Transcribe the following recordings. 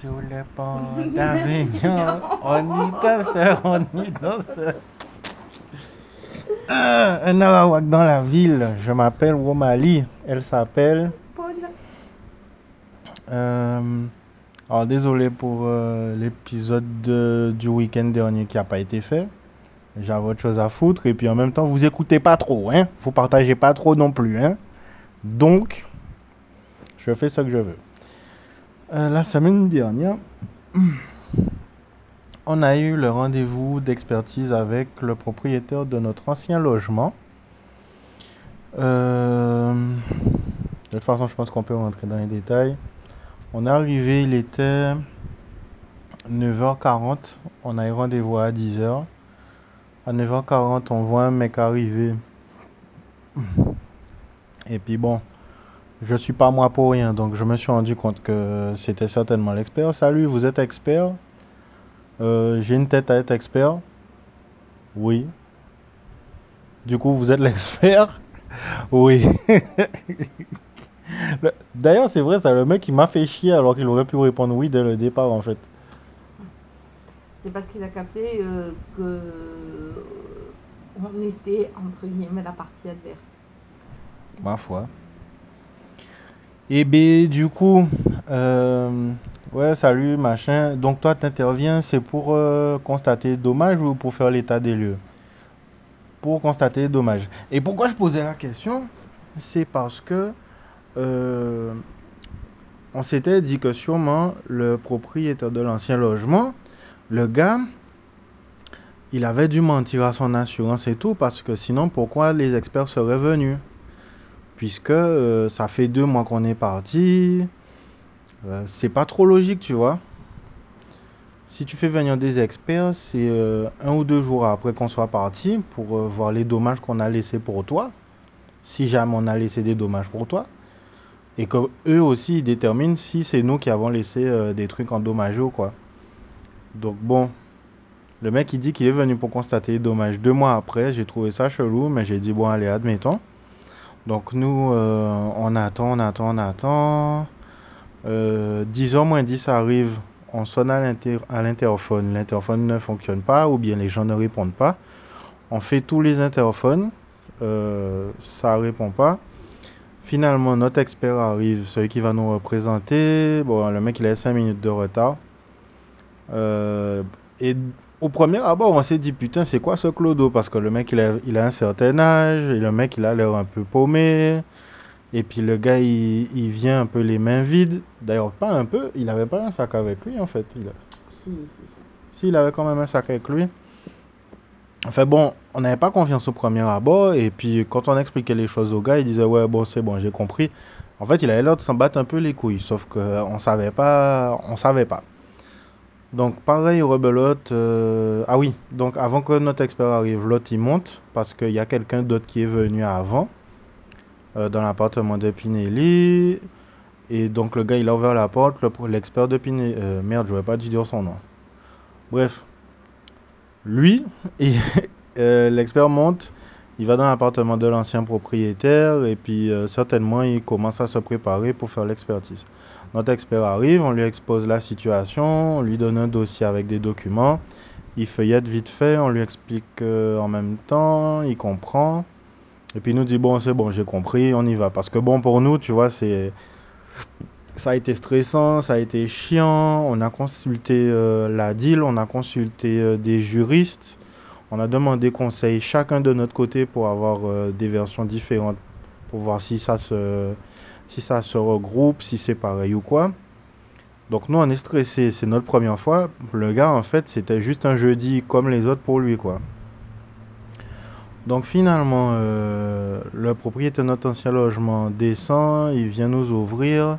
Sur le pont d'Avignon, on y danse, on y danse. Ah, un Arawak dans la ville. Je m'appelle Womali. Elle s'appelle. Paul. Euh, alors, désolé pour euh, l'épisode de- du week-end dernier qui n'a pas été fait. J'avais autre chose à foutre. Et puis en même temps, vous écoutez pas trop. Hein? Vous partagez pas trop non plus. Hein? Donc, je fais ce que je veux. Euh, la semaine dernière, on a eu le rendez-vous d'expertise avec le propriétaire de notre ancien logement. Euh, de toute façon, je pense qu'on peut rentrer dans les détails. On est arrivé, il était 9h40. On a eu rendez-vous à 10h. À 9h40, on voit un mec arriver. Et puis bon, je suis pas moi pour rien, donc je me suis rendu compte que c'était certainement l'expert. Salut, vous êtes expert? Euh, J'ai une tête à être expert? Oui. Du coup, vous êtes l'expert? Oui. Le- D'ailleurs, c'est vrai, ça, le mec, il m'a fait chier alors qu'il aurait pu répondre oui dès le départ, en fait. C'est parce qu'il a capté euh, que euh, on était entre guillemets la partie adverse. Ma foi. Et ben, du coup, euh, ouais, salut, machin. Donc, toi, t'interviens, c'est pour euh, constater dommage ou pour faire l'état des lieux? Pour constater dommage. Et pourquoi je posais la question? C'est parce que euh, on s'était dit que sûrement le propriétaire de l'ancien logement, le gars, il avait dû mentir à son assurance et tout, parce que sinon, pourquoi les experts seraient venus? Puisque euh, ça fait deux mois qu'on est parti. Euh, c'est pas trop logique, tu vois. Si tu fais venir des experts, c'est euh, un ou deux jours après qu'on soit parti pour voir les dommages qu'on a laissés pour toi. Si jamais on a laissé des dommages pour toi. Et que eux aussi ils déterminent si c'est nous qui avons laissé des trucs endommagés ou quoi. Donc bon, le mec il dit qu'il est venu pour constater les dommages deux mois après. J'ai trouvé ça chelou, mais j'ai dit bon allez admettons. Donc nous, euh, on attend, on attend, on attend. Euh, 10h moins 10 arrive, on sonne à l'inter- à l'interphone. L'interphone ne fonctionne pas ou bien les gens ne répondent pas. On fait tous les interphones, euh, ça répond pas. Finalement, notre expert arrive, celui qui va nous représenter. Bon, le mec, il a 5 minutes de retard. Euh, et au premier abord, on s'est dit, putain, c'est quoi ce clodo? Parce que le mec, il a, il a un certain âge, et le mec, il a l'air un peu paumé. Et puis le gars, il, il vient un peu les mains vides. D'ailleurs, pas un peu, il avait pas un sac avec lui, en fait. Il a- Si, si, si. si, il avait quand même un sac avec lui. Enfin bon, on n'avait pas confiance au premier abord. Et puis quand on expliquait les choses au gars, il disait ouais bon c'est bon j'ai compris. En fait il avait l'air de s'en battre un peu les couilles. Sauf qu'on savait pas, on savait pas. Donc pareil rebelote. euh, Ah oui, donc avant que notre expert arrive, l'autre il monte parce qu'il y a quelqu'un d'autre qui est venu avant euh, dans l'appartement de Pinelli. Et donc le gars il a ouvert la porte, le- l'expert de Pinelli. euh, merde, je vais pas dû dire son nom. Bref, lui, l'expert monte, il va dans l'appartement de l'ancien propriétaire et puis certainement il commence à se préparer pour faire l'expertise. Notre expert arrive, on lui expose la situation, on lui donne un dossier avec des documents, il feuillette vite fait, on lui explique euh, en même temps, il comprend. Et puis il nous dit bon c'est bon j'ai compris, on y va. Parce que bon pour nous tu vois c'est ça a été stressant, ça a été chiant. On a consulté euh, la DIL, on a consulté euh, des juristes. On a demandé conseil chacun de notre côté pour avoir des versions différentes, pour voir si ça se, si ça se regroupe, si c'est pareil ou quoi. Donc nous on est stressé, c'est notre première fois. Le gars en fait c'était juste un jeudi comme les autres pour lui quoi. Donc finalement euh, le propriétaire de notre ancien logement descend, il vient nous ouvrir.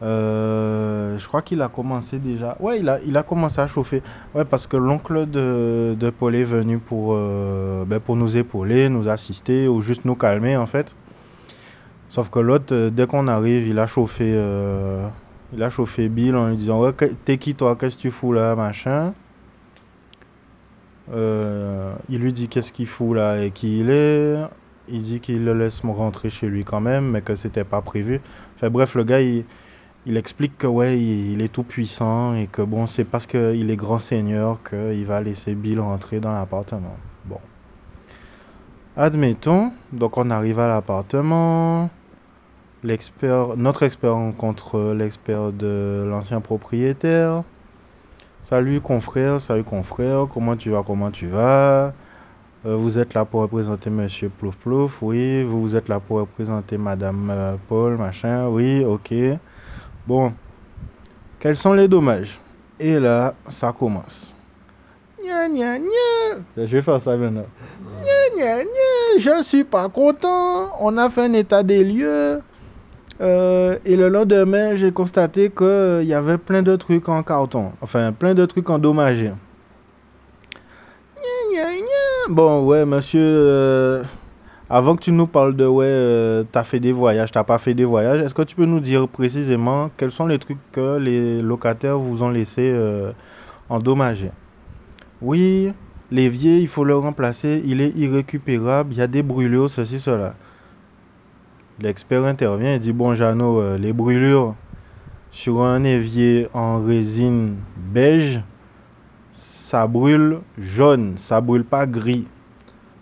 Euh, je crois qu'il a commencé déjà. Ouais, il a, il a commencé à chauffer. Ouais, parce que l'oncle de, de Paul est venu pour, euh, ben, pour nous épauler, nous assister ou juste nous calmer en fait. Sauf que l'autre, euh, dès qu'on arrive, il a chauffé, euh, il a chauffé Bill en lui disant Ouais, t'es qui toi? Qu'est-ce que tu fous là? Machin. Euh, il lui dit qu'est-ce qu'il fout là et qui il est? Il dit qu'il le laisse rentrer chez lui quand même, mais que c'était pas prévu. Enfin bref, le gars, il, il explique que ouais, il, il est tout puissant et que bon, c'est parce qu'il est grand seigneur qu'il va laisser Bill rentrer dans l'appartement. Bon. Admettons, donc on arrive à l'appartement. L'expert, notre expert rencontre l'expert de l'ancien propriétaire. Salut confrère, salut confrère, comment tu vas, comment tu vas? Euh, Vous êtes là pour représenter Monsieur Plouf Plouf, oui. Vous, êtes là pour représenter Madame euh, Paul, machin, oui, ok. Bon, quels sont les dommages? Et là, ça commence. Gna gna gna. Je vais faire ça maintenant. Je suis pas content. On a fait un état des lieux. Euh, et le lendemain, j'ai constaté qu'il y avait plein de trucs en carton. Enfin, plein de trucs endommagés. Bon, ouais, monsieur. euh, avant que tu nous parles de ouais, euh, t'as fait des voyages, t'as pas fait des voyages, est-ce que tu peux nous dire précisément quels sont les trucs que les locataires vous ont laissé euh, endommager Oui, l'évier, il faut le remplacer, il est irrécupérable, il y a des brûlures, ceci, cela. L'expert intervient et dit Bon, Jeannot, euh, les brûlures sur un évier en résine beige, ça brûle jaune, ça brûle pas gris.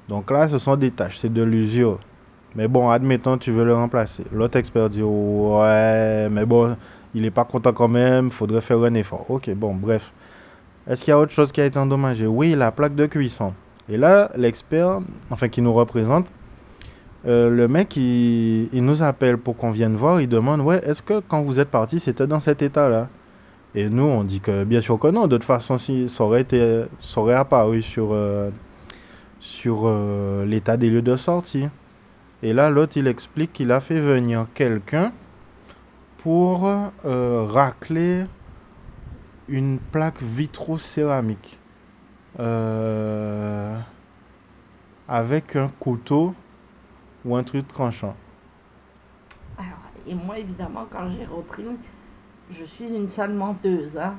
Donc là, ce sont des taches, c'est de l'usure. Mais bon, admettons, tu veux le remplacer. L'autre expert dit Ouais, mais bon, il n'est pas content quand même, faudrait faire un effort. Ok, bon, bref. Est-ce qu'il y a autre chose qui a été endommagée? Oui, la plaque de cuisson. Et là, l'expert, enfin qui nous représente, euh, le mec, il, nous appelle pour qu'on vienne voir. Il demande Ouais, est-ce que quand vous êtes parti, c'était dans cet état-là? Et nous, on dit que bien sûr que non. De toute façon, si ça aurait, été, ça aurait apparu sur, euh, sur euh, l'état des lieux de sortie. Et là, l'autre, il explique qu'il a fait venir quelqu'un pour racler une plaque vitrocéramique avec un couteau ou un truc tranchant. Alors, et moi, évidemment, quand j'ai repris, je suis une sale menteuse. Hein.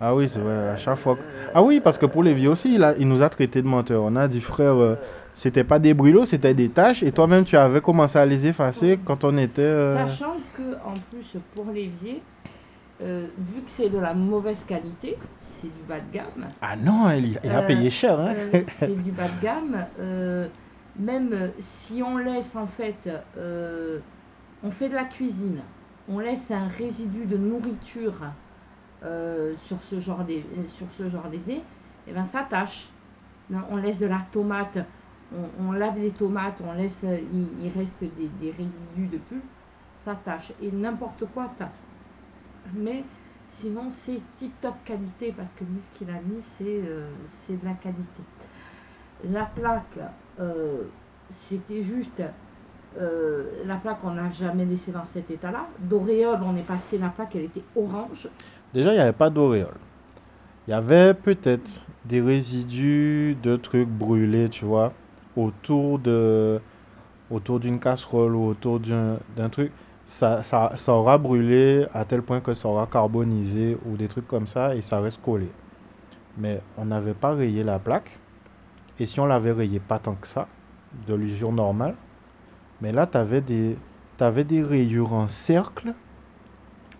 Ah oui, c'est vrai, à chaque fois. Ah oui, parce que pour les vieux aussi, il, a- il nous a traité de menteurs. On a dit, frère, euh, c'était pas des brûlots, c'était des taches. Et toi-même, tu avais commencé à les effacer quand on était. euh, Sachant que, en plus, pour l'évier, euh, vu que c'est de la mauvaise qualité, c'est du bas de gamme. Ah non, il, il a Euh, payé cher. Hein? c'est du bas de gamme. Même euh, si on laisse en fait, euh, on fait de la cuisine, on laisse un résidu de nourriture euh, sur ce genre d'é- sur ce genre d'évier, et ben ça tâche. Non, on laisse de la tomate, on, lave les tomates, on laisse, il, reste des, des résidus de pulpe, ça tâche. Et n'importe quoi tâche. Mais sinon c'est tip top qualité parce que lui ce qu'il a mis c'est de la qualité. La plaque, euh, c'était juste euh, la plaque on n'a jamais laissé dans cet état-là. D'auréole, on est passé la plaque, elle était orange. Déjà, il n'y avait pas d'auréole. Il y avait peut-être des résidus de trucs brûlés, tu vois, autour de autour d'une casserole ou autour d'un truc. Ça, ça, ça aura brûlé à tel point que ça aura carbonisé ou des trucs comme ça et ça reste collé. Mais on n'avait pas rayé la plaque. Et si on l'avait rayé pas tant que ça, de l'usure normale, mais là, tu avais des, t'avais des rayures en cercle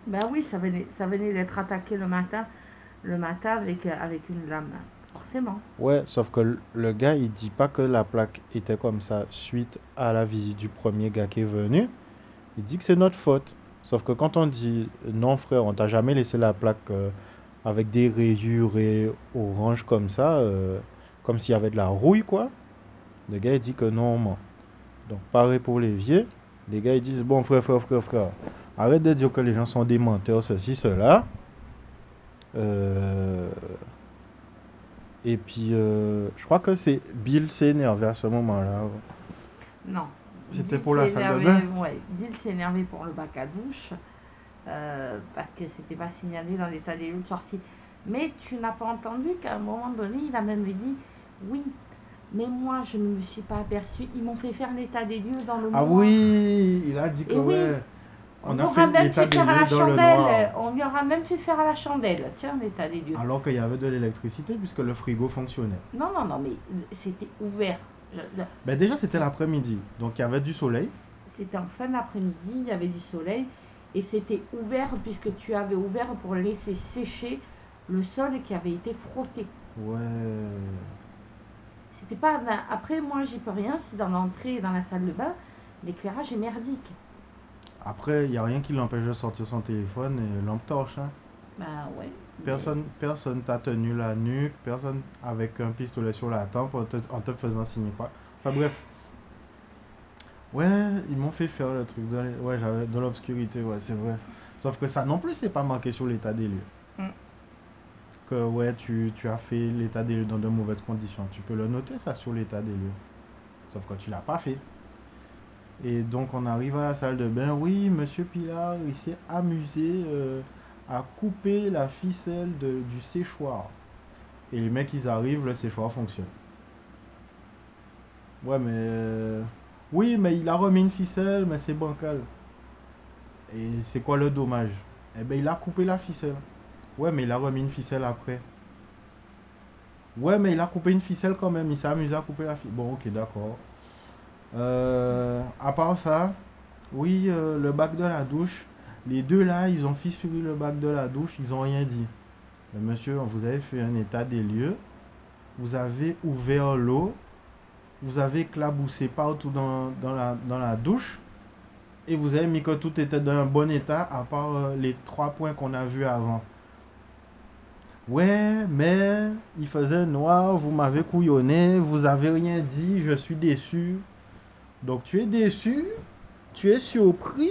Ben oui, ça venait, ça venait d'être attaqué le matin, le matin avec, avec une lame, forcément. Ouais, sauf que le- le gars, il dit pas que la plaque était comme ça suite à la visite du premier gars qui est venu. Il dit que c'est notre faute. Sauf que quand on dit non, frère, on t'a jamais laissé la plaque euh, avec des rayures et orange comme ça, euh, comme s'il y avait de la rouille, quoi. Le gars, il dit que non, on ment. Donc, pareil pour l'évier. Les gars, ils disent bon, frère, frère, frère, frère, arrête de dire que les gens sont des menteurs, ceci, cela. Euh, et puis, euh, je crois que c'est Bill s'est énervé à ce moment-là. Non. C'était pour la salle de Ouais, Dill s'est énervé pour le bac à douche euh, parce que c'était pas signalé dans l'état des lieux de sortie. Mais tu n'as pas entendu qu'à un moment donné, il a même dit oui, mais moi je ne me suis pas aperçu. Ils m'ont fait faire l'état des lieux dans le Ah noir. oui, il a dit que Et oui, ouais, On, a aura fait même l'état fait des faire à la lieux dans le chandelle. noir. On lui aura même fait faire à la chandelle. Tiens, l'état des lieux. Alors qu'il y avait de l'électricité puisque le frigo fonctionnait. Non, non, non, mais c'était ouvert. Je- Ben déjà, c'était l'après-midi, donc il y avait du soleil. C'était en fin d'après-midi, il y avait du soleil et c'était ouvert puisque tu avais ouvert pour laisser sécher le sol qui avait été frotté. Ouais. C'était pas. Après, moi, j'y peux rien si dans l'entrée et dans la salle de bain, l'éclairage est merdique. Après, il n'y a rien qui l'empêche de sortir son téléphone et lampe torche. hein. Bah ouais. mais- Personne personne t'a tenu la nuque, personne avec un pistolet sur la tempe en te, en te faisant signer quoi. Enfin bref. Ouais, ils m'ont fait faire le truc. Dans les- ouais, j'avais de l'obscurité, ouais, c'est vrai. Sauf que ça non plus, c'est pas marqué sur l'état des lieux. Que ouais, tu, tu as fait l'état des lieux dans de mauvaises conditions. Tu peux le noter ça sur l'état des lieux. Sauf que tu l'as pas fait. Et donc on arrive à la salle de bain. Oui, monsieur Pilar, il s'est amusé euh, à couper la ficelle de- du séchoir. Et les mecs, ils arrivent, le séchoir fonctionne. Ouais, mais... euh, Oui, mais il a remis une ficelle, mais c'est bancal. Et c'est quoi le dommage? Eh ben, il a coupé la ficelle. Ouais, mais il a remis une ficelle après. Ouais, mais il a coupé une ficelle quand même. Il s'est amusé à couper la ficelle. Bon, ok, d'accord. Euh, à part ça, oui, euh, le bac de la douche. Les deux là, ils ont fissuré le bac de la douche. Ils ont rien dit. Mais monsieur, vous avez fait un état des lieux. Vous avez ouvert l'eau. Vous avez éclaboussé partout dans, dans la, dans la douche. Et vous avez mis que tout était dans un bon état, à part euh, les trois points qu'on a vus avant. Ouais, mais il faisait noir, vous m'avez couillonné, vous avez rien dit, je suis déçu. Donc tu es déçu, tu es surpris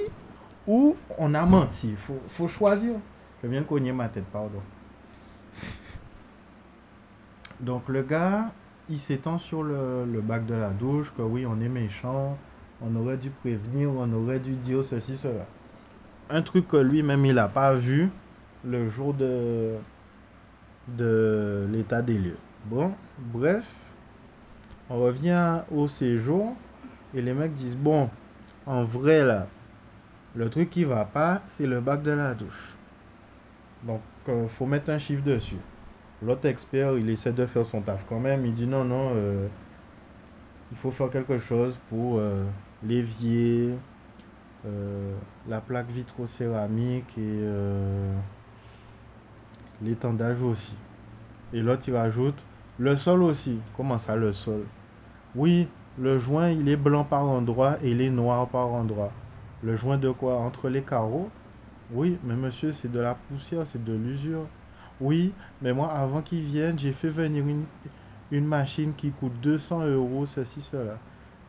ou on a menti. Faut, faut choisir. Je viens de cogner ma tête, pardon. Donc le gars, il s'étend sur le, le bac de la douche que oui, on est méchant, on aurait dû prévenir, on aurait dû dire ceci, cela. Un truc que lui-même, il n'a pas vu le jour de, de l'état des lieux. Bon, bref, on revient au séjour et les mecs disent, bon, en vrai là, le truc qui va pas, c'est le bac de la douche. Donc, euh, faut mettre un chiffre dessus. L'autre expert, il essaie de faire son taf quand même. Il dit non, non, euh, il faut faire quelque chose pour euh, l'évier, euh, la plaque vitrocéramique et l'étendage aussi. Et l'autre, il rajoute le sol aussi. Comment ça, le sol? Oui, le joint, il est blanc par endroit et il est noir par endroit. Le joint de quoi? Entre les carreaux? Oui, mais monsieur, c'est de la poussière, c'est de l'usure. Oui, mais moi, avant qu'ils viennent, j'ai fait venir une, une machine qui coûte 200 euros, ceci, cela.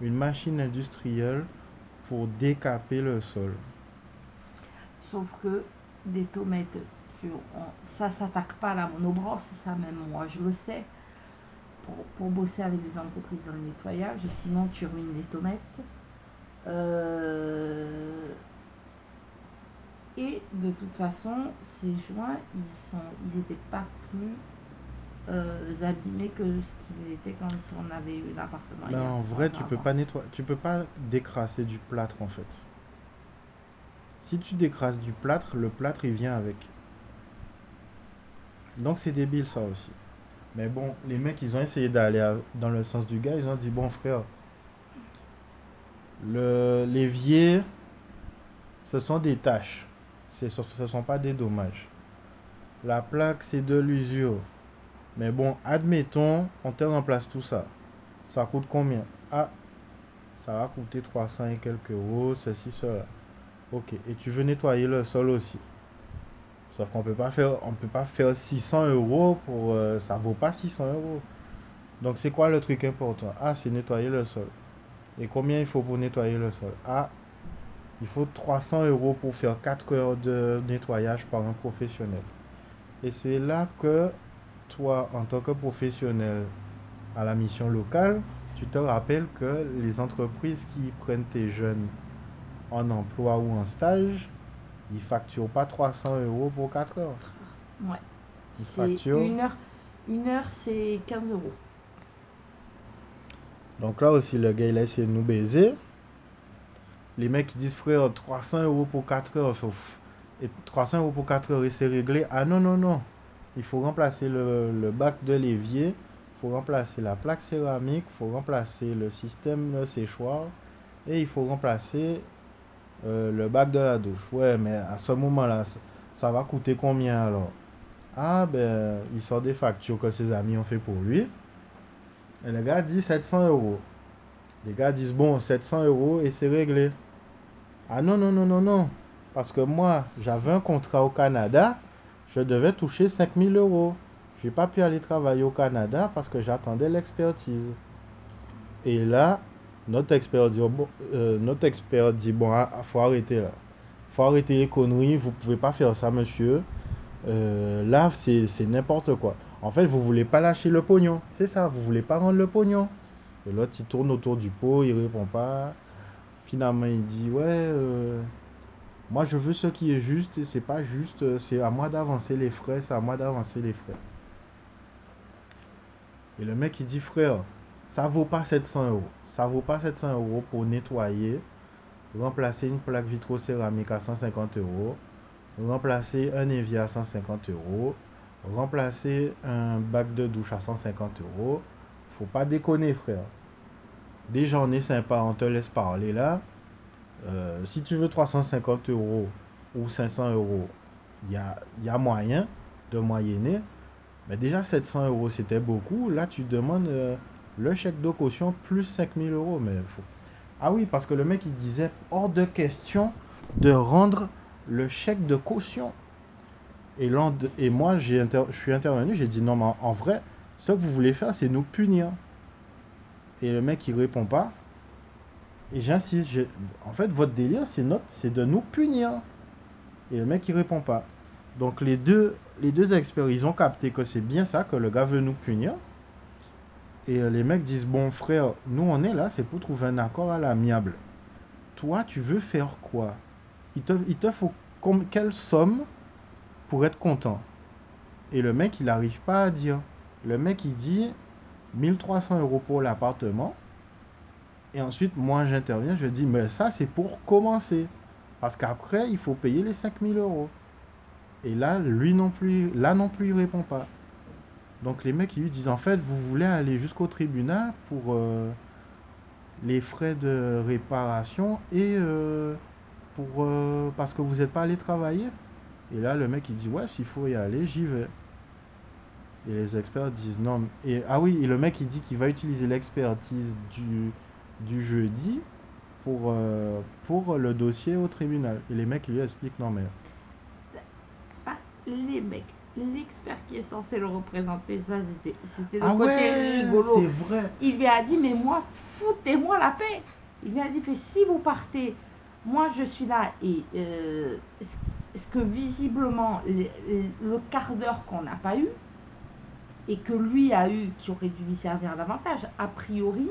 Une machine industrielle pour décaper le sol. Sauf que des tomates, on- ça s'attaque pas à la monobrosse, ça même moi je le sais. Pour, pour bosser avec des entreprises dans le nettoyage, sinon tu ruines les tomates. Euh, Et de toute façon, ces joints, ils sont, ils étaient pas plus euh, abîmés que ce qu'ils étaient quand on avait eu l'appartement. a en vrai, tu peux pas nettoyer, tu peux pas décrasser du plâtre en fait. Si tu décrasses du plâtre, le plâtre il vient avec. Donc c'est débile ça aussi. Mais bon, les mecs ils ont essayé d'aller dans le sens du gars, ils ont dit bon frère, le l'évier, ce sont des tâches, ce ne sont pas des dommages. La plaque c'est de l'usure. Mais bon, admettons, on te remplace tout ça. Ça coûte combien? Ah, ça va coûter 300 et quelques euros, ceci, cela. Ok, et tu veux nettoyer le sol aussi. Sauf qu'on peut peut pas faire 600 euros pour, euh, ça vaut pas 600 euros. Donc c'est quoi le truc important? Ah, c'est nettoyer le sol. Et combien il faut pour nettoyer le sol? Ah, il faut 300 euros pour faire 4 heures de nettoyage par un professionnel. Et c'est là que toi, en tant que professionnel à la mission locale, tu te rappelles que les entreprises qui prennent tes jeunes en emploi ou en stage, ils facturent pas 300 euros pour 4 heures. Ouais. Une C'est facture. une heure. Une heure, c'est 15 euros. Donc là aussi, le gars, il a essayé de nous baiser. Les mecs, ils disent, frère, 300 euros pour 4 heures. sauf- Et 300 euros pour 4 heures, et c'est réglé. Ah non, non, non. Il faut remplacer le, le bac de l'évier. Il faut remplacer la plaque céramique. Il faut remplacer le système de séchoir. Et il faut remplacer Euh, le bac de la douche. Ouais, mais à ce moment-là, ça, va coûter combien alors? Ah, ben, il sort des factures que ses amis ont fait pour lui. Et le gars dit 700 euros. Les gars disent, bon, 700 euros et c'est réglé. Ah non, non, non, non, non. Parce que moi, j'avais un contrat au Canada, je devais toucher 5000 euros. Je n'ai pas pu aller travailler au Canada parce que j'attendais l'expertise. Et là, notre expert dit, bon, notre faut arrêter là. faut arrêter les conneries, vous pouvez pas faire ça, monsieur. Euh, là, c'est n'importe quoi. En fait, vous voulez pas lâcher le pognon. C'est ça, vous voulez pas rendre le pognon. Et l'autre, il tourne autour du pot, il répond pas. Finalement, il dit, ouais, euh, moi je veux ce qui est juste et c'est pas juste, c'est à moi d'avancer les frais, c'est à moi d'avancer les frais. Et le mec, il dit, frère, ça vaut pas 700 euros. Ça vaut pas 700 euros pour nettoyer, remplacer une plaque vitrocéramique à 150 euros, remplacer un évier à 150 euros, remplacer un bac de douche à 150 euros. Faut pas déconner, frère. Déjà, on est sympa, on te laisse parler là. Euh, si tu veux 350 euros ou 500 euros, il y a, y a moyen de moyenner. Mais déjà, 700 euros, c'était beaucoup. Là, tu demandes euh, le chèque de caution plus 5000 euros. Mais faut... Ah oui, parce que le mec, il disait hors de question de rendre le chèque de caution. Et, et moi, je suis intervenu, j'ai dit non, mais en, vrai, ce que vous voulez faire, c'est nous punir. Et le mec, il répond pas. Et j'insiste, en fait, votre délire, c'est notre, c'est de nous punir. Et le mec, il répond pas. Donc les deux, les deux experts, ils ont capté que c'est bien ça, que le gars veut nous punir. Et euh, les mecs disent, bon frère, nous on est là, c'est pour trouver un accord à l'amiable. Toi, tu veux faire quoi? Il te, il te faut com- quelle somme pour être content? Et le mec, il n'arrive pas à dire. Le mec, il dit 1300 euros pour l'appartement. Et ensuite, moi, j'interviens, je dis, mais ça, c'est pour commencer. Parce qu'après, il faut payer les 5000 euros. Et là, lui non plus, là non plus, il répond pas. Donc les mecs, ils lui disent, en fait, vous voulez aller jusqu'au tribunal pour euh, les frais de réparation et euh, pour, euh, parce que vous n'êtes pas allé travailler? Et là, le mec, il dit, ouais, s'il faut y aller, j'y vais. Et les experts disent, non. Et, ah oui, et le mec, il dit qu'il va utiliser l'expertise du, du jeudi pour, le dossier au tribunal. Et les mecs, ils lui expliquent, non, mais les mecs, l'expert qui est censé le représenter, ça c'était c'était le Ah côté ouais, rigolo. vrai. Il lui a dit, mais moi, foutez-moi la paix. Il lui a dit, mais si vous partez, moi je suis là. Et euh, ce ce que visiblement, le, le quart d'heure qu'on n'a pas eu, et que lui a eu, qui aurait dû lui servir davantage, a priori,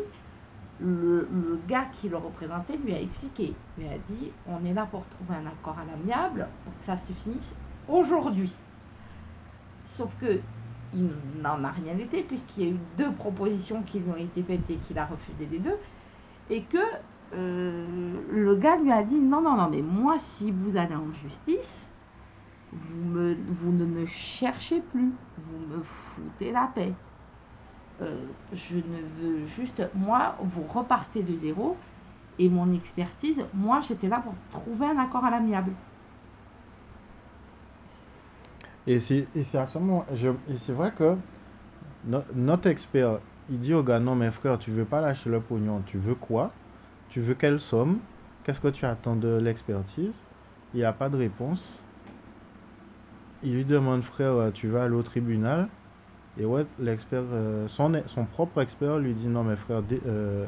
le, le gars qui le représentait lui a expliqué. Il lui a dit, on est là pour trouver un accord à l'amiable, pour que ça se finisse aujourd'hui. Sauf que il n'en a rien été puisqu'il y a eu deux propositions qui lui ont été faites et qu'il a refusé les deux. Et que euh, le gars lui a dit non, non, non, mais moi, si vous allez en justice, vous, ne me cherchez plus, vous me foutez la paix. Euh, je ne veux juste, moi, vous repartez de zéro. Et mon expertise, moi, j'étais là pour trouver un accord à l'amiable. Et c'est je, et c'est vrai que no- notre expert, il dit au gars, non mais frère, tu veux pas lâcher le pognon, tu veux quoi? Tu veux quelle somme? Qu'est-ce que tu attends de l'expertise? Il n'y a pas de réponse. Il lui demande, frère, tu vas aller au tribunal? Et ouais, l'expert, euh, son, son propre expert lui dit, non mais frère, euh,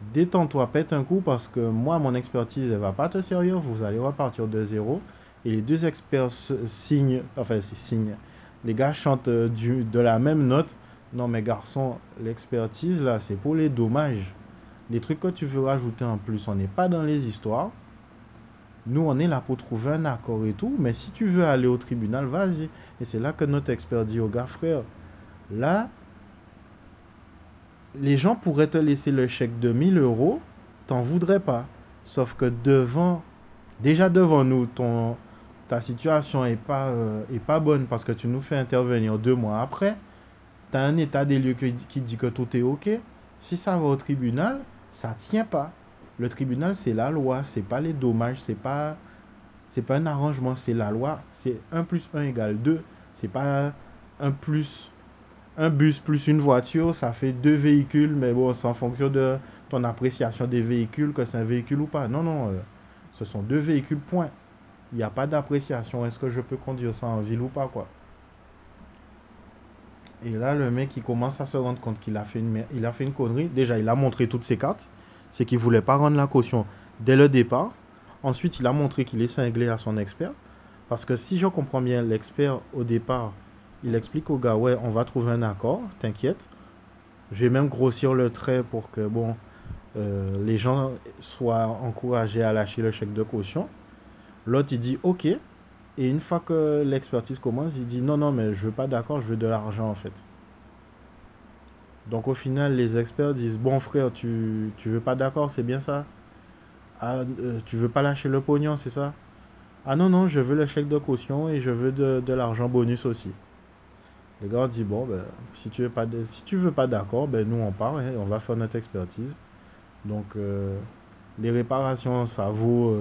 détends-toi, pète un coup parce que moi, mon expertise, elle va pas te servir, vous allez repartir de zéro. Et les deux experts signent, enfin, signent. Les gars chantent euh, du, de la même note. Non, mais garçon, l'expertise, là, c'est pour les dommages. Les trucs que tu veux rajouter en plus, on n'est pas dans les histoires. Nous, on est là pour trouver un accord et tout. Mais si tu veux aller au tribunal, vas-y. Et c'est là que notre expert dit au gars, frère, là, les gens pourraient te laisser le chèque de 1000 euros, t'en voudrais pas. Sauf que devant, déjà devant nous, ton, ta situation est pas, euh, pas bonne parce que tu nous fais intervenir deux mois après. Tu as un état des lieux qui, qui dit que tout est OK. Si ça va au tribunal, ça tient pas. Le tribunal, c'est la loi, c'est pas les dommages, c'est pas, pas un arrangement, c'est la loi. C'est 1 plus 1 égale 2. C'est pas un plus un bus plus une voiture, ça fait deux véhicules, mais bon, c'est en fonction de ton appréciation des véhicules que c'est un véhicule ou pas. Non, non, euh, ce sont deux véhicules, point. Il n'y a pas d'appréciation. Est-ce que je peux conduire ça en ville ou pas, quoi? Et là, le mec, il commence à se rendre compte qu'il a fait une, il a fait une connerie. Déjà, il a montré toutes ses cartes. C'est qu'il voulait pas rendre la caution dès le départ. Ensuite, il a montré qu'il est cinglé à son expert. Parce que si je comprends bien, l'expert, au départ, il explique au gars, ouais, on va trouver un accord, t'inquiète. Je vais même grossir le trait pour que, bon, euh, les gens soient encouragés à lâcher le chèque de caution. L'autre, il dit, ok. Et une fois que l'expertise commence, il dit, non, non, mais je veux pas d'accord, je veux de l'argent, en fait. Donc au final, les experts disent, bon frère, tu, tu veux pas d'accord, c'est bien ça ah, euh, Tu veux pas lâcher le pognon, c'est ça Ah non, non, je veux le chèque de caution et je veux de, de l'argent bonus aussi. Le gars dit bon ben si tu veux pas si tu veux pas d'accord ben nous on part et on va faire notre expertise. Donc euh, les réparations ça vaut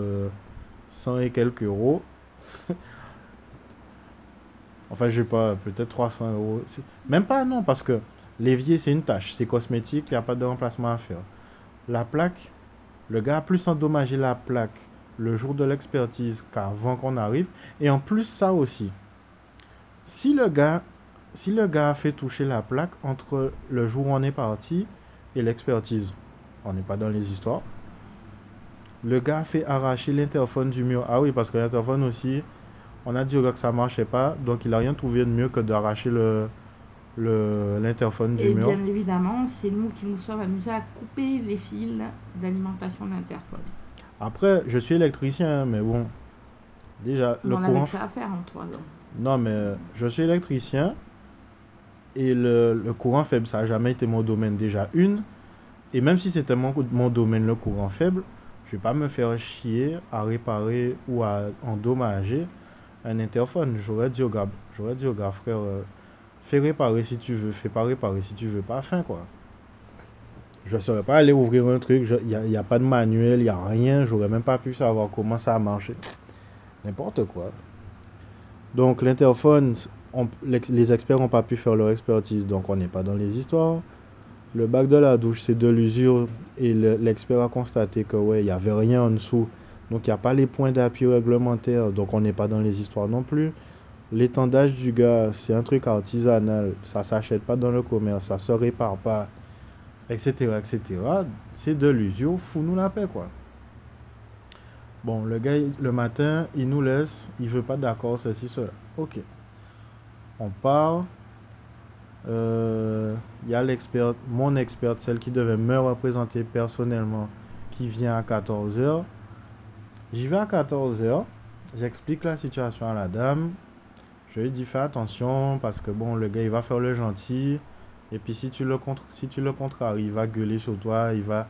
100 euh, et quelques euros. enfin je sais pas peut-être 300 euros. Même pas non parce que l'évier c'est une tâche c'est cosmétique il n'y a pas de remplacement à faire. La plaque le gars a plus endommagé la plaque le jour de l'expertise qu'avant qu'on arrive et en plus ça aussi. Si le gars si le gars a fait toucher la plaque entre le jour où on est parti et l'expertise, on n'est pas dans les histoires. Le gars a fait arracher l'interphone du mur. Ah oui, parce que l'interphone aussi, on a dit au gars que ça marchait pas, donc il n'a rien trouvé de mieux que d'arracher le, l'interphone du mur. Et bien évidemment, c'est nous qui nous sommes amusés à couper les fils d'alimentation de l'interphone. Après, je suis électricien, mais bon, déjà, le courant... avait ça à faire en trois ans. Non, mais je suis électricien, et le, courant faible, ça n'a jamais été mon domaine déjà. Une, et même si c'était mon, mon domaine, le courant faible, je vais pas me faire chier à réparer ou à endommager un interphone. J'aurais dit au gars, j'aurais dit au gars, frère, euh, fais réparer si tu veux, fais pas réparer si tu veux, pas fin quoi. Je ne saurais pas aller ouvrir un truc, il n'y a, a, pas de manuel, il n'y a rien, j'aurais même pas pu savoir comment ça a marché. N'importe quoi. Donc l'interphone, les, experts n'ont pas pu faire leur expertise, donc on n'est pas dans les histoires. Le bac de la douche, c'est de l'usure et l'expert a constaté que ouais, il n'y avait rien en dessous. Donc il n'y a pas les points d'appui réglementaires, donc on n'est pas dans les histoires non plus. L'étendage du gaz, c'est un truc artisanal, ça s'achète pas dans le commerce, ça se répare pas, etc. etc. C'est de l'usure, fous-nous la paix quoi. Bon, le gars, le matin, il nous laisse, il veut pas d'accord, ceci, cela. Ok on part. Il euh, y a l'expert, mon experte, celle qui devait me représenter personnellement, qui vient à 14h. J'y vais à 14h. J'explique la situation à la dame. Je lui dis fais attention parce que bon, le gars il va faire le gentil. Et puis si tu le, contre, si tu le contraries, il va gueuler sur toi, il va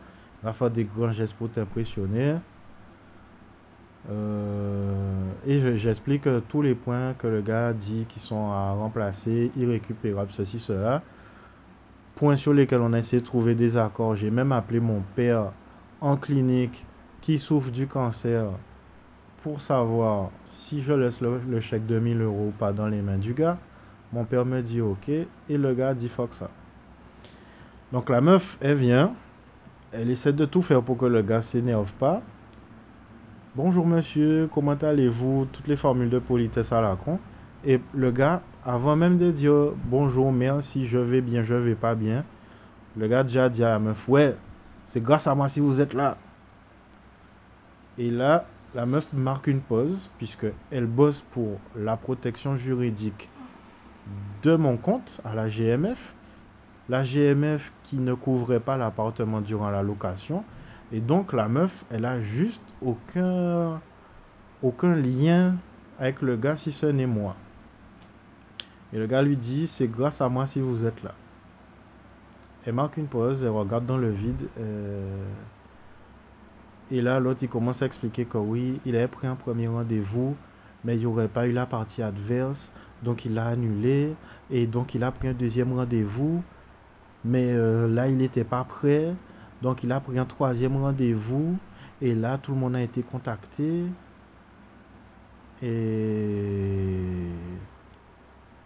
faire des grands gestes pour t'impressionner. Euh, et j'explique tous les points que le gars dit qui sont à remplacer, irrécupérables, ceci, cela. Points sur lesquels on a essayé de trouver des accords. J'ai même appelé mon père en clinique qui souffre du cancer pour savoir si je laisse le, chèque de 1000 euros ou pas dans les mains du gars. Mon père me dit ok et le gars dit fuck ça. Donc la meuf, elle vient, elle essaie de tout faire pour que le gars s'énerve pas. Bonjour monsieur, comment allez-vous? Toutes les formules de politesse à la con. Et le gars, avant même de dire bonjour, merci, je vais bien, je vais pas bien, le gars déjà dit à la meuf, ouais, c'est grâce à moi si vous êtes là. Et là, la meuf marque une pause, puisque elle bosse pour la protection juridique de mon compte à la GMF. La GMF qui ne couvrait pas l'appartement durant la location et donc la meuf, elle a juste aucun, lien avec le gars si ce n'est moi. Et le gars lui dit, c'est grâce à moi si vous êtes là. Elle marque une pause, elle regarde dans le vide. Euh, et là, l'autre, il commence à expliquer que oui, il avait pris un premier rendez-vous, mais il n'y aurait pas eu la partie adverse. Donc, il l'a annulé. Et donc, il a pris un deuxième rendez-vous. Mais euh, là, il n'était pas prêt. Donc il a pris un troisième rendez-vous. Et là, tout le monde a été contacté. Et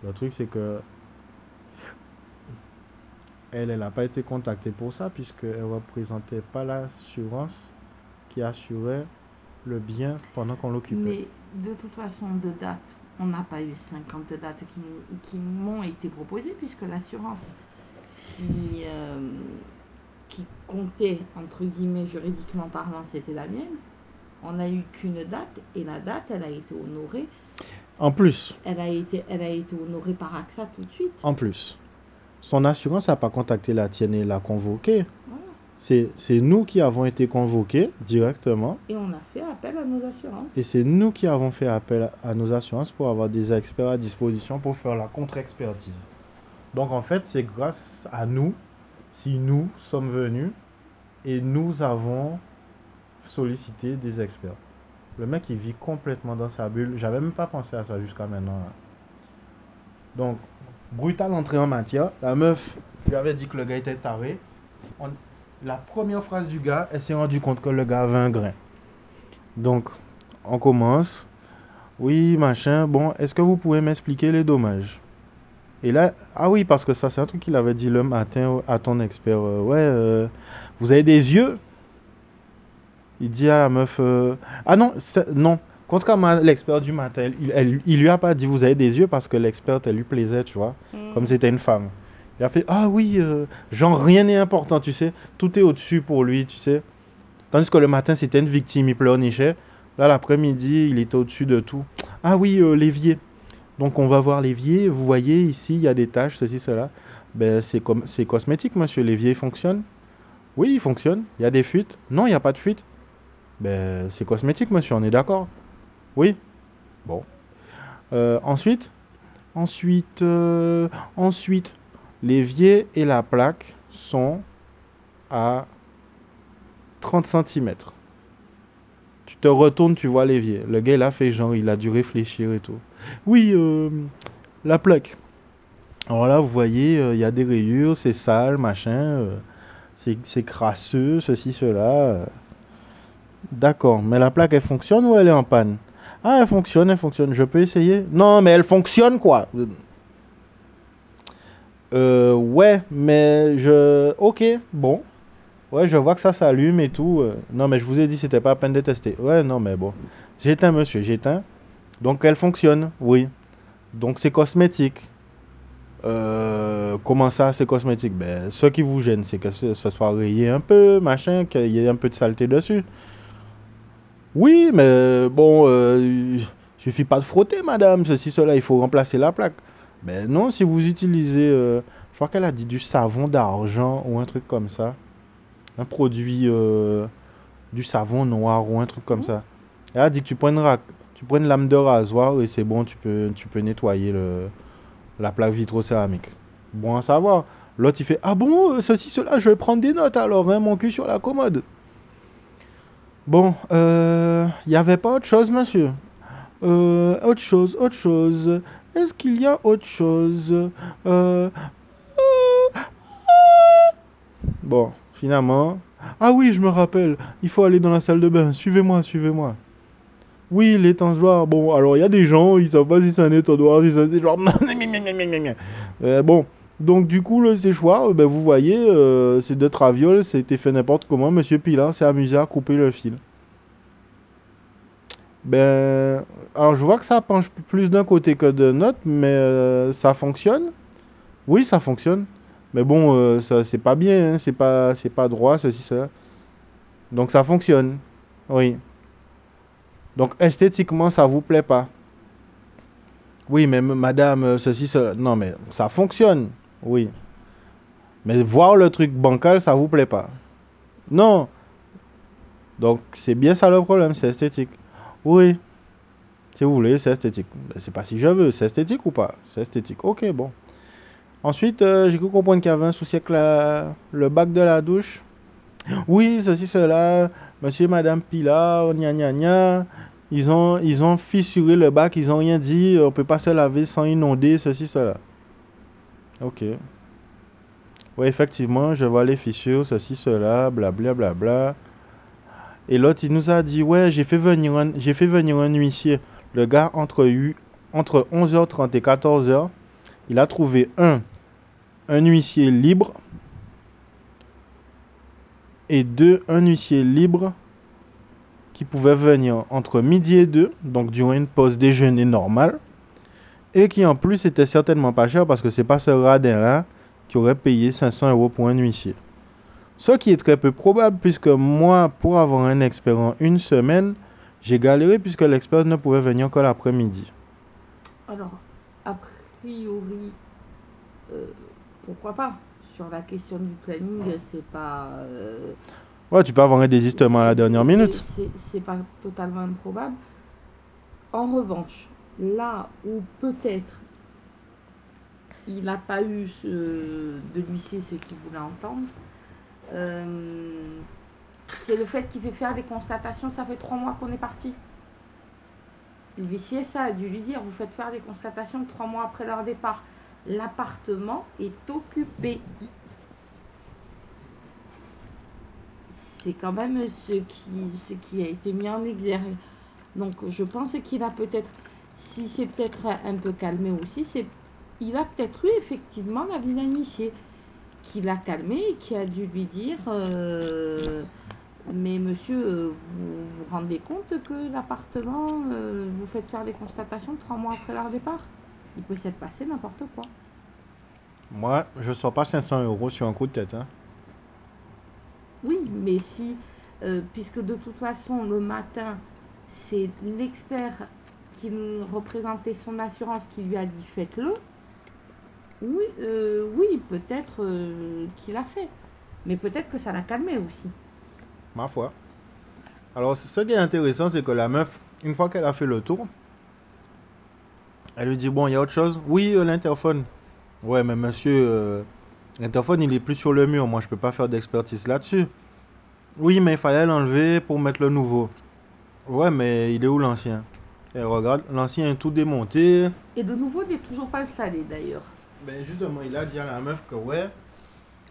le truc, c'est que elle, elle n'a pas été contactée pour ça, puisqu'elle ne représentait pas l'assurance qui assurait le bien pendant qu'on l'occupait. Mais de toute façon, de date, on n'a pas eu 50 dates qui, qui m'ont été proposées, puisque l'assurance qui, euh, qui comptait, entre guillemets, juridiquement parlant, c'était la mienne. On n'a eu qu'une date, et la date, elle a été honorée. En plus, Elle a été, elle a été honorée par AXA tout de suite. en plus, son assurance n'a pas contacté la tienne et l'a convoquée. Voilà. C'est c'est nous qui avons été convoqués directement. Et on a fait appel à nos assurances. Et c'est nous qui avons fait appel à nos assurances pour avoir des experts à disposition pour faire la contre-expertise. Donc en fait, c'est grâce à nous si nous sommes venus et nous avons sollicité des experts. Le mec, il vit complètement dans sa bulle. J'avais même pas pensé à ça jusqu'à maintenant. Donc, brutale entrée en matière. La meuf lui avait dit que le gars était taré. La première phrase du gars, elle s'est rendue compte que le gars avait un grain. Donc, on commence. Oui, machin. Bon, est-ce que vous pouvez m'expliquer les dommages? Et là, ah oui, parce que ça, c'est un truc qu'il avait dit le matin à ton expert. Euh, ouais, euh, vous avez des yeux? Il dit à la meuf. euh, ah non, non. Contrairement à l'expert du matin, il, elle- il lui a pas dit vous avez des yeux parce que l'experte, elle lui plaisait, tu vois. Comme c'était une femme. Il a fait Ah oui, genre rien n'est important, tu sais. Tout est au-dessus pour lui, tu sais. Tandis que le matin, c'était une victime, il pleurnichait. Là, l'après-midi, il était au-dessus de tout. Ah oui, l'évier. Donc, on va voir l'évier. Vous voyez, ici, il y a des taches, ceci, cela. Ben, c'est comme, c'est cosmétique, monsieur. L'évier fonctionne Oui, il fonctionne. Il y a des fuites Non, il n'y a pas de fuite. Ben, c'est cosmétique, monsieur, on est d'accord Oui Bon. Euh, ensuite Ensuite, euh, ensuite, l'évier et la plaque sont à 30 cm. Tu te retournes, tu vois l'évier. Le gars, il a fait genre, il a dû réfléchir et tout. Oui, euh, la plaque. Alors là, vous voyez, euh, il y a des rayures, c'est sale, machin. euh, c'est crasseux, ceci, cela. D'accord, mais la plaque, elle fonctionne ou elle est en panne? Ah, elle fonctionne, elle fonctionne. Je peux essayer? Non, mais elle fonctionne, quoi. Euh, ouais, mais je... Ok, bon. Ouais, je vois que ça s'allume et tout. euh. Non, mais je vous ai dit, c'était pas à peine de tester. Ouais, non, mais bon. J'éteins, monsieur, j'éteins. Donc, elle fonctionne, oui. Donc, c'est cosmétique. Euh, comment ça, c'est cosmétique? Ben, ce qui vous gêne, c'est que ce, soit rayé un peu, machin, qu'il y ait un peu de saleté dessus. Oui, mais bon, euh, suffit pas de frotter, madame. Ceci, cela, il faut remplacer la plaque. Ben non, si vous utilisez, euh, je crois qu'elle a dit du savon d'argent ou un truc comme ça. Un produit, euh, du savon noir ou un truc comme ça. Elle a dit que tu prends une, tu prends une lame de rasoir et c'est bon, tu peux, tu peux nettoyer le, la plaque vitrocéramique. Bon à savoir. L'autre, il fait Ah bon, euh, ceci, cela, je vais prendre des notes alors, hein, mon cul sur la commode. Bon, euh, il n'y avait pas autre chose, monsieur? Euh, Autre chose, autre chose. Est-ce qu'il y a autre chose? Euh, Bon, finalement. Ah oui, je me rappelle. Il faut aller dans la salle de bain. Suivez-moi, suivez-moi. Oui, l'étendoir. Bon, alors il y a des gens, ils savent pas si c'est un étendoir, si c'est un séchoir. Euh, bon, donc du coup, le séchoir, euh, ben, vous voyez, euh, c'est de traviole, c'était fait n'importe comment. Monsieur Pilar s'est amusé à couper le fil. Ben, alors je vois que ça penche plus d'un côté que de l'autre, mais ça fonctionne. Oui, ça fonctionne. Mais bon, euh, c'est pas bien, hein, c'est pas, pas droit, ceci, cela. Donc ça fonctionne. Oui. Donc esthétiquement, ça vous plaît pas? Oui, mais madame, euh, ceci, cela. Non, mais ça fonctionne. Oui. Mais voir le truc bancal, ça vous plaît pas? Non. Donc c'est bien ça le problème, c'est esthétique. Oui. Si vous voulez, c'est esthétique. Ben, c'est pas si je veux, c'est esthétique ou pas? C'est esthétique. Ok, bon. Ensuite, euh, j'ai cru comprendre qu'il y avait un souci avec le bac de la douche. Oui, ceci, cela. Monsieur et Madame Pilar, gna gna gna. Ils ont, ils ont fissuré le bac, ils ont rien dit. On peut pas se laver sans inonder, ceci, cela. Ok. Ouais, effectivement, je vois les fissures, ceci, cela, blablabla. Bla. Et l'autre, il nous a dit, ouais, j'ai fait venir un, fait venir un huissier. Le gars, entre, entre 11h30 et 14h, il a trouvé un, un huissier libre. Et deux, un huissier libre qui pouvait venir entre midi et deux, donc durant une pause déjeuner normale. Et qui en plus était certainement pas cher parce que c'est pas ce radin-là qui aurait payé 500 euros pour un huissier. Ce qui est très peu probable puisque moi, pour avoir un expert en une semaine, j'ai galéré puisque l'expert ne pouvait venir que l'après-midi. Alors, a priori, euh, pourquoi pas? Sur la question du planning, c'est pas. euh, Ouais, tu peux avoir un désistement à la dernière minute. C'est c'est pas totalement improbable. En revanche, là où peut-être il n'a pas eu ce, de l'huissier ce qu'il voulait entendre, euh, c'est le fait qu'il fait faire des constatations. Ça fait trois mois qu'on est parti. L'huissier, ça a dû lui dire vous faites faire des constatations trois mois après leur départ. L'appartement est occupé. C'est quand même ce qui, a été mis en exergue. Donc je pense qu'il a peut-être, si c'est peut-être un peu calmé aussi, il a peut-être eu effectivement la vie d'un huissier qui l'a calmé et qui a dû lui dire euh, mais monsieur, euh, vous vous rendez compte que l'appartement, euh, vous faites faire des constatations trois mois après leur départ? Il peut s'être passé n'importe quoi. Moi, je sors pas 500 euros sur un coup de tête. Hein. Oui, mais si, euh, puisque de toute façon, le matin, c'est l'expert qui nous représentait son assurance qui lui a dit faites-le, oui, oui peut-être qu'il a fait. Mais peut-être que ça l'a calmé aussi. Ma foi. Alors, ce qui est intéressant, c'est que la meuf, une fois qu'elle a fait le tour, elle lui dit Bon, il y a autre chose? Oui, euh, l'interphone. Ouais, mais monsieur, euh, l'interphone, il est plus sur le mur. Moi, je peux pas faire d'expertise là-dessus. Oui, mais il fallait l'enlever pour mettre le nouveau. Ouais, mais il est où l'ancien? Elle regarde, l'ancien est tout démonté. Et de nouveau, il n'est toujours pas installé d'ailleurs. Ben justement, il a dit à la meuf que ouais,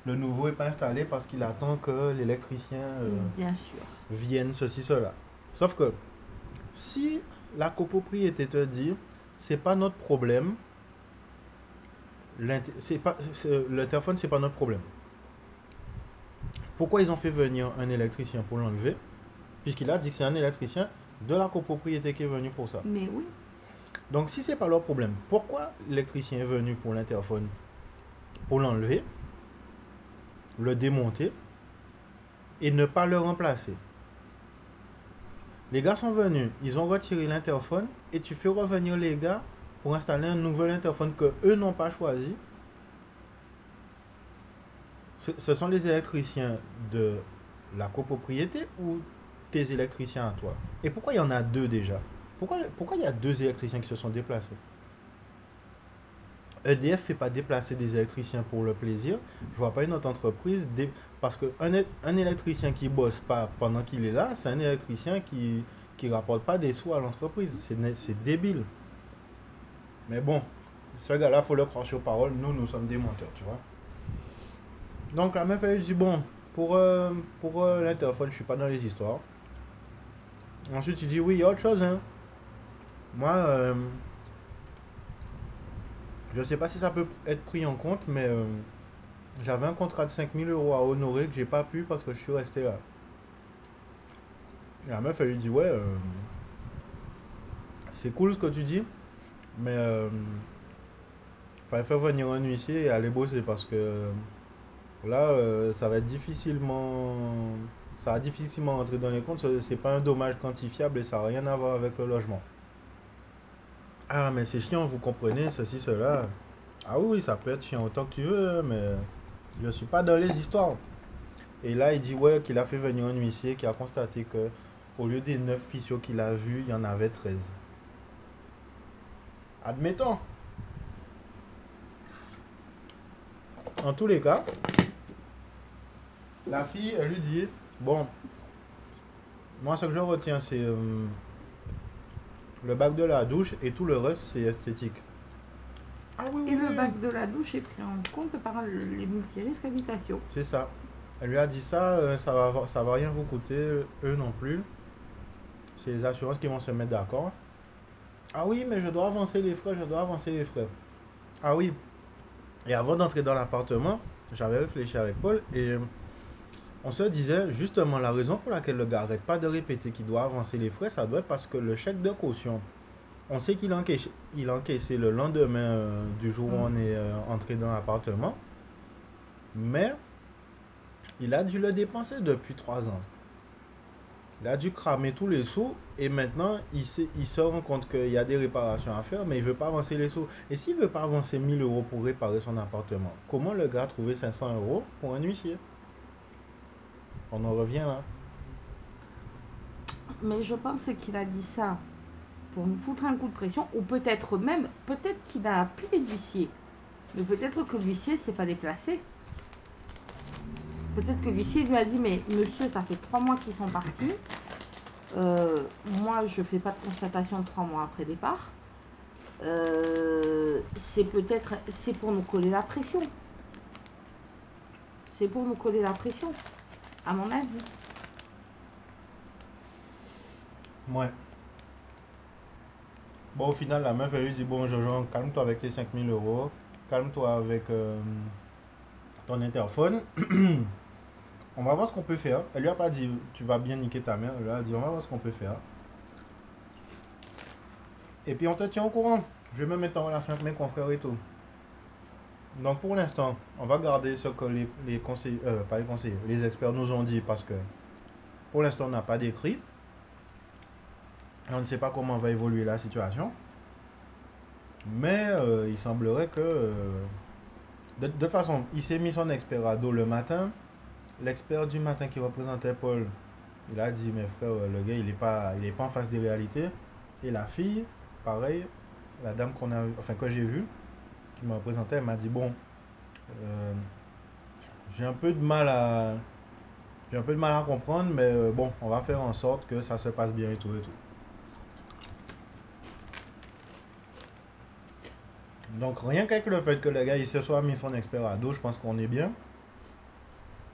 le nouveau est pas installé parce qu'il attend que l'électricien euh, Bien sûr. vienne, ceci, cela. Sauf que si la copropriété te dit c'est pas notre problème, pas le téléphone c'est pas notre problème. Pourquoi ils ont fait venir un électricien pour l'enlever? Puisqu'il a dit que c'est un électricien de la copropriété qui est venu pour ça. Mais oui, Donc si c'est pas leur problème, pourquoi l'électricien est venu pour l'interphone? Pour l'enlever, le démonter et ne pas le remplacer. Les gars sont venus, ils ont retiré l'interphone et tu fais revenir les gars pour installer un nouvel interphone que eux n'ont pas choisi. Ce, sont les électriciens de la copropriété ou tes électriciens à toi? Et pourquoi il y en a deux déjà? Pourquoi, pourquoi il y a deux électriciens qui se sont déplacés? EDF fait pas déplacer des électriciens pour le plaisir. Je vois pas une autre entreprise parce que un, é- un électricien qui bosse pas pendant qu'il est là, c'est un électricien qui qui rapporte pas des sous à l'entreprise. C'est débile. Mais bon, ce gars-là, faut le croire sur parole. Nous, nous sommes des menteurs, tu vois. Donc la meuf elle dit bon pour euh, pour euh, l'interphone, je suis pas dans les histoires. Ensuite, il dit oui, il y a autre chose hein. Moi euh, je sais pas si ça peut être pris en compte, mais euh, j'avais un contrat de 5000 euros à honorer que j'ai pas pu parce que je suis resté là. Et la meuf, elle lui dit, ouais, euh, c'est cool ce que tu dis, mais euh, fallait faire venir un huissier et aller bosser parce que euh, là, ça va être difficilement, ça va difficilement rentrer dans les comptes. C'est pas un dommage quantifiable et ça n'a rien à voir avec le logement. Ah, mais c'est chiant, vous comprenez, ceci, cela. Ah oui, ça peut être chiant autant que tu veux, mais je suis pas dans les histoires. Et là, il dit ouais qu'il a fait venir un huissier qui a constaté que au lieu des 9 fissures qu'il a vues, il y en avait 13. Admettons. En tous les cas, la fille, elle lui dit bon, moi ce que je retiens c'est euh, le bac de la douche et tout le reste c'est esthétique. Ah oui, oui, Et le oui. bac de la douche est pris en compte par les multirisques habitation. C'est ça. Elle lui a dit ça, euh, ça va, ça va rien vous coûter, eux non plus. C'est les assurances qui vont se mettre d'accord. Ah oui, mais je dois avancer les frais, je dois avancer les frais. Ah oui. Et avant d'entrer dans l'appartement, j'avais réfléchi avec Paul et on se disait justement la raison pour laquelle le gars arrête pas de répéter qu'il doit avancer les frais, ça doit être parce que le chèque de caution, on sait qu'il a encaissé, il a encaissé le lendemain euh, du jour où Mm. on est euh, entré dans l'appartement. Mais il a dû le dépenser depuis trois ans. Il a dû cramer tous les sous et maintenant il, sait- il se rend compte qu'il y a des réparations à faire, mais il veut pas avancer les sous. Et s'il veut pas avancer 1000 euros pour réparer son appartement, comment le gars a trouvé 500 euros pour un huissier? On en revient là. Mais je pense qu'il a dit ça pour nous foutre un coup de pression, ou peut-être même, peut-être qu'il a appelé l'huissier. Mais peut-être que l'huissier s'est pas déplacé. Peut-être que l'huissier lui a dit, mais monsieur, ça fait trois mois qu'ils sont partis. Euh, moi, je fais pas de constatation trois mois après départ. Euh, c'est peut-être, c'est pour nous coller la pression. C'est pour nous coller la pression, à mon avis. Ouais. Bon, au final, la meuf, elle lui dit Bon, Jojo, calme-toi avec tes 5000 euros. Calme-toi avec euh, ton interphone. on va voir ce qu'on peut faire. Elle lui a pas dit Tu vas bien niquer ta mère. Elle lui a dit On va voir ce qu'on peut faire. Et puis, on te tient au courant. Je vais me mettre en relation avec mes confrères et tout. Donc, pour l'instant, on va garder ce que les, les conseillers, euh, pas les conseillers, les experts nous ont dit parce que pour l'instant, on n'a pas d'écrit. On ne sait pas comment va évoluer la situation. Mais euh, il semblerait que. euh, de, de façon, il s'est mis son expert à dos le matin. L'expert du matin qui représentait Paul, il a dit Mais frère, euh, le gars, il n'est pas, il est pas en face des réalités. Et la fille, pareil, la dame qu'on a, enfin, que j'ai vue, qui me représentait, elle m'a dit Bon, euh, j'ai un peu de mal à. J'ai un peu de mal à comprendre, mais euh, bon, on va faire en sorte que ça se passe bien et tout et tout. Donc rien qu'avec le fait que le gars il se soit mis son expert à dos, je pense qu'on est bien.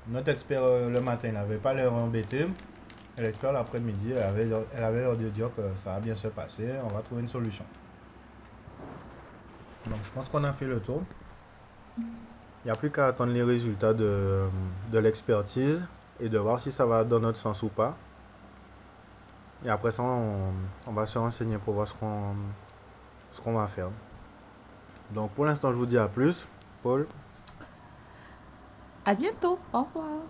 Notre expert euh, le matin, il n'avait pas l'air embêté. Et l'expert l'après-midi, elle avait, elle avait l'air de dire que ça va bien se passer, on va trouver une solution. Donc je pense qu'on a fait le tour. Il n'y a plus qu'à attendre les résultats de, de l'expertise et de voir si ça va dans notre sens ou pas. Et après ça, on, on va se renseigner pour voir ce qu'on ce qu'on va faire. Donc pour l'instant, je vous dis à plus. Paul, À bientôt. Au revoir.